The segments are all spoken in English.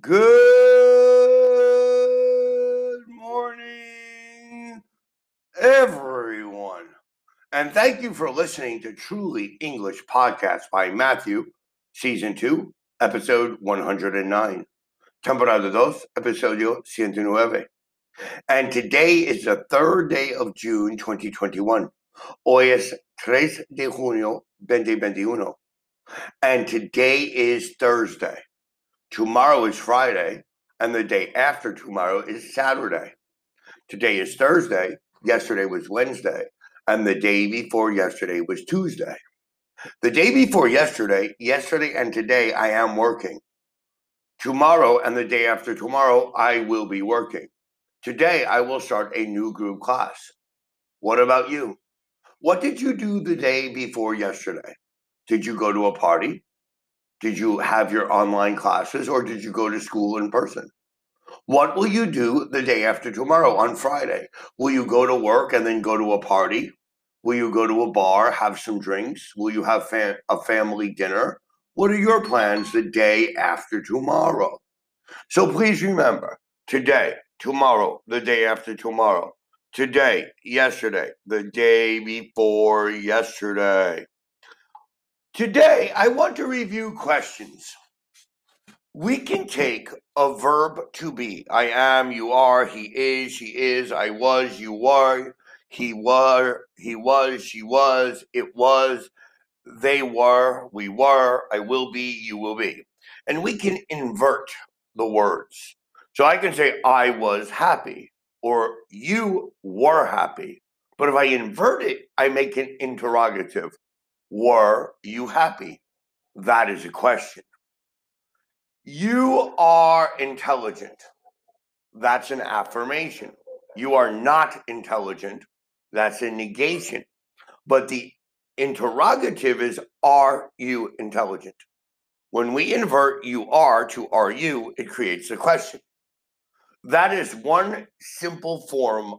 Good morning, everyone. And thank you for listening to Truly English Podcast by Matthew, Season 2, Episode 109. Temporada 2, Episodio 109. And today is the third day of June 2021. Hoy es 3 de junio 2021. And today is Thursday. Tomorrow is Friday, and the day after tomorrow is Saturday. Today is Thursday, yesterday was Wednesday, and the day before yesterday was Tuesday. The day before yesterday, yesterday and today, I am working. Tomorrow and the day after tomorrow, I will be working. Today, I will start a new group class. What about you? What did you do the day before yesterday? Did you go to a party? Did you have your online classes or did you go to school in person? What will you do the day after tomorrow on Friday? Will you go to work and then go to a party? Will you go to a bar, have some drinks? Will you have fam- a family dinner? What are your plans the day after tomorrow? So please remember today, tomorrow, the day after tomorrow, today, yesterday, the day before yesterday. Today, I want to review questions. We can take a verb to be. I am, you are, he is, she is, I was, you were, he were, he was, she was, it was, they were, we were, I will be, you will be. And we can invert the words. So I can say, I was happy, or you were happy. But if I invert it, I make an interrogative. Were you happy? That is a question. You are intelligent. That's an affirmation. You are not intelligent. That's a negation. But the interrogative is Are you intelligent? When we invert you are to are you, it creates a question. That is one simple form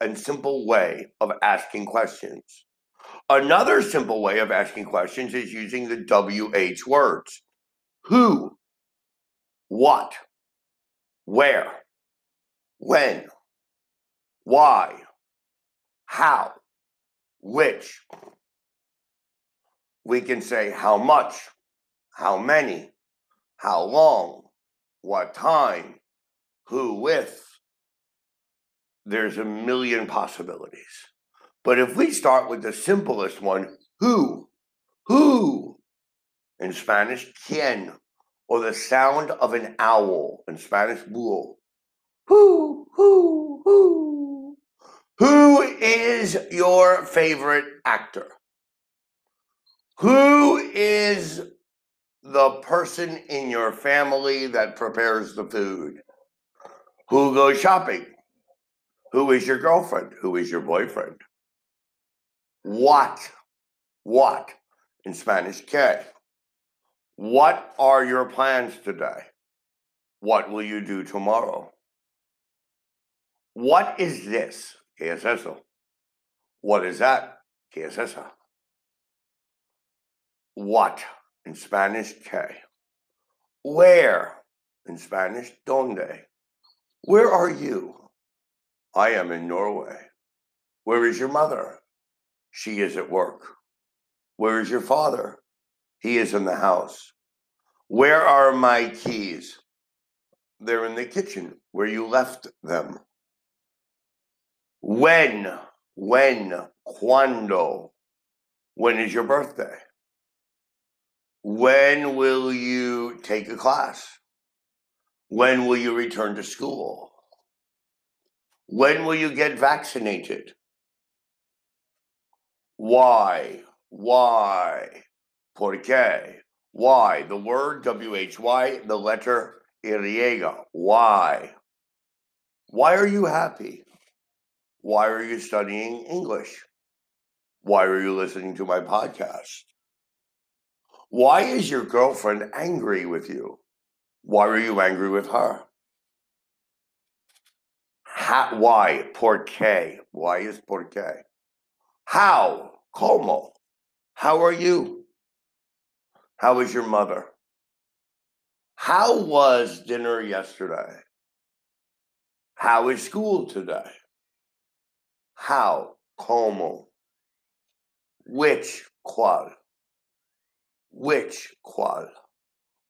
and simple way of asking questions. Another simple way of asking questions is using the WH words. Who, what, where, when, why, how, which. We can say how much, how many, how long, what time, who with. There's a million possibilities. But if we start with the simplest one, who, who, in Spanish, quién, or the sound of an owl, in Spanish, búho. Who, who, who? Who is your favorite actor? Who is the person in your family that prepares the food? Who goes shopping? Who is your girlfriend? Who is your boyfriend? What? What? In Spanish, ¿qué? What are your plans today? What will you do tomorrow? What is this? ¿Qué es eso? What is that? ¿Qué es esa? What? In Spanish, ¿qué? Where? In Spanish, ¿dónde? Where are you? I am in Norway. Where is your mother? She is at work. Where is your father? He is in the house. Where are my keys? They're in the kitchen where you left them. When? When? Cuando? When is your birthday? When will you take a class? When will you return to school? When will you get vaccinated? Why? Why? ¿Por qué? Why? The word W-H-Y, the letter iriega. Why? Why are you happy? Why are you studying English? Why are you listening to my podcast? Why is your girlfriend angry with you? Why are you angry with her? How, why? Por qué? Why is por qué? How? Como? How are you? How is your mother? How was dinner yesterday? How is school today? How? Como? Which? Qual? Which? Qual?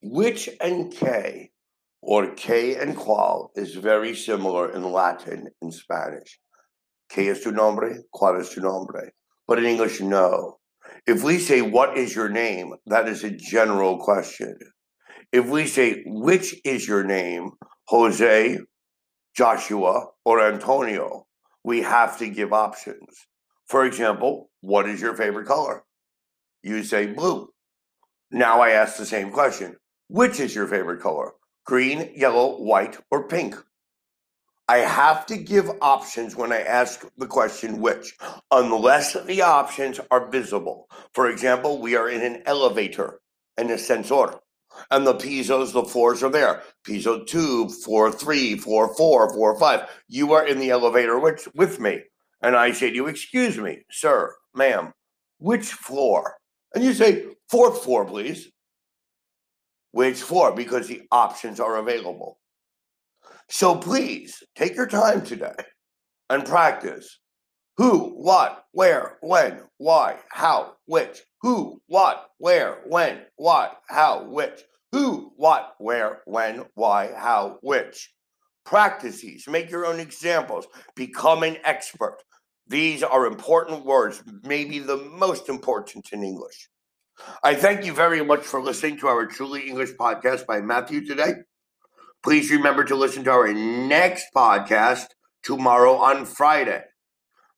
Which and K, or K and qual, is very similar in Latin and Spanish. Que es tu nombre? Cuál es tu nombre? But in English, no. If we say, What is your name? that is a general question. If we say, Which is your name? Jose, Joshua, or Antonio, we have to give options. For example, what is your favorite color? You say blue. Now I ask the same question Which is your favorite color? Green, yellow, white, or pink? I have to give options when I ask the question which, unless the options are visible. For example, we are in an elevator, and an ascensor, and the pisos, the floors are there. Piso two, floor three, floor four, floor five. You are in the elevator with, with me. And I say to you, Excuse me, sir, ma'am, which floor? And you say, Fourth floor, please. Which floor? Because the options are available. So please take your time today and practice who, what, where, when, why, how, which, who, what, where, when, what, how, which, who, what, where, when, why, how, which. Practice these, make your own examples, become an expert. These are important words, maybe the most important in English. I thank you very much for listening to our Truly English podcast by Matthew today. Please remember to listen to our next podcast tomorrow on Friday.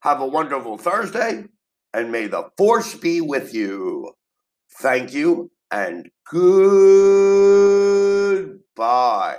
Have a wonderful Thursday, and may the force be with you. Thank you, and goodbye.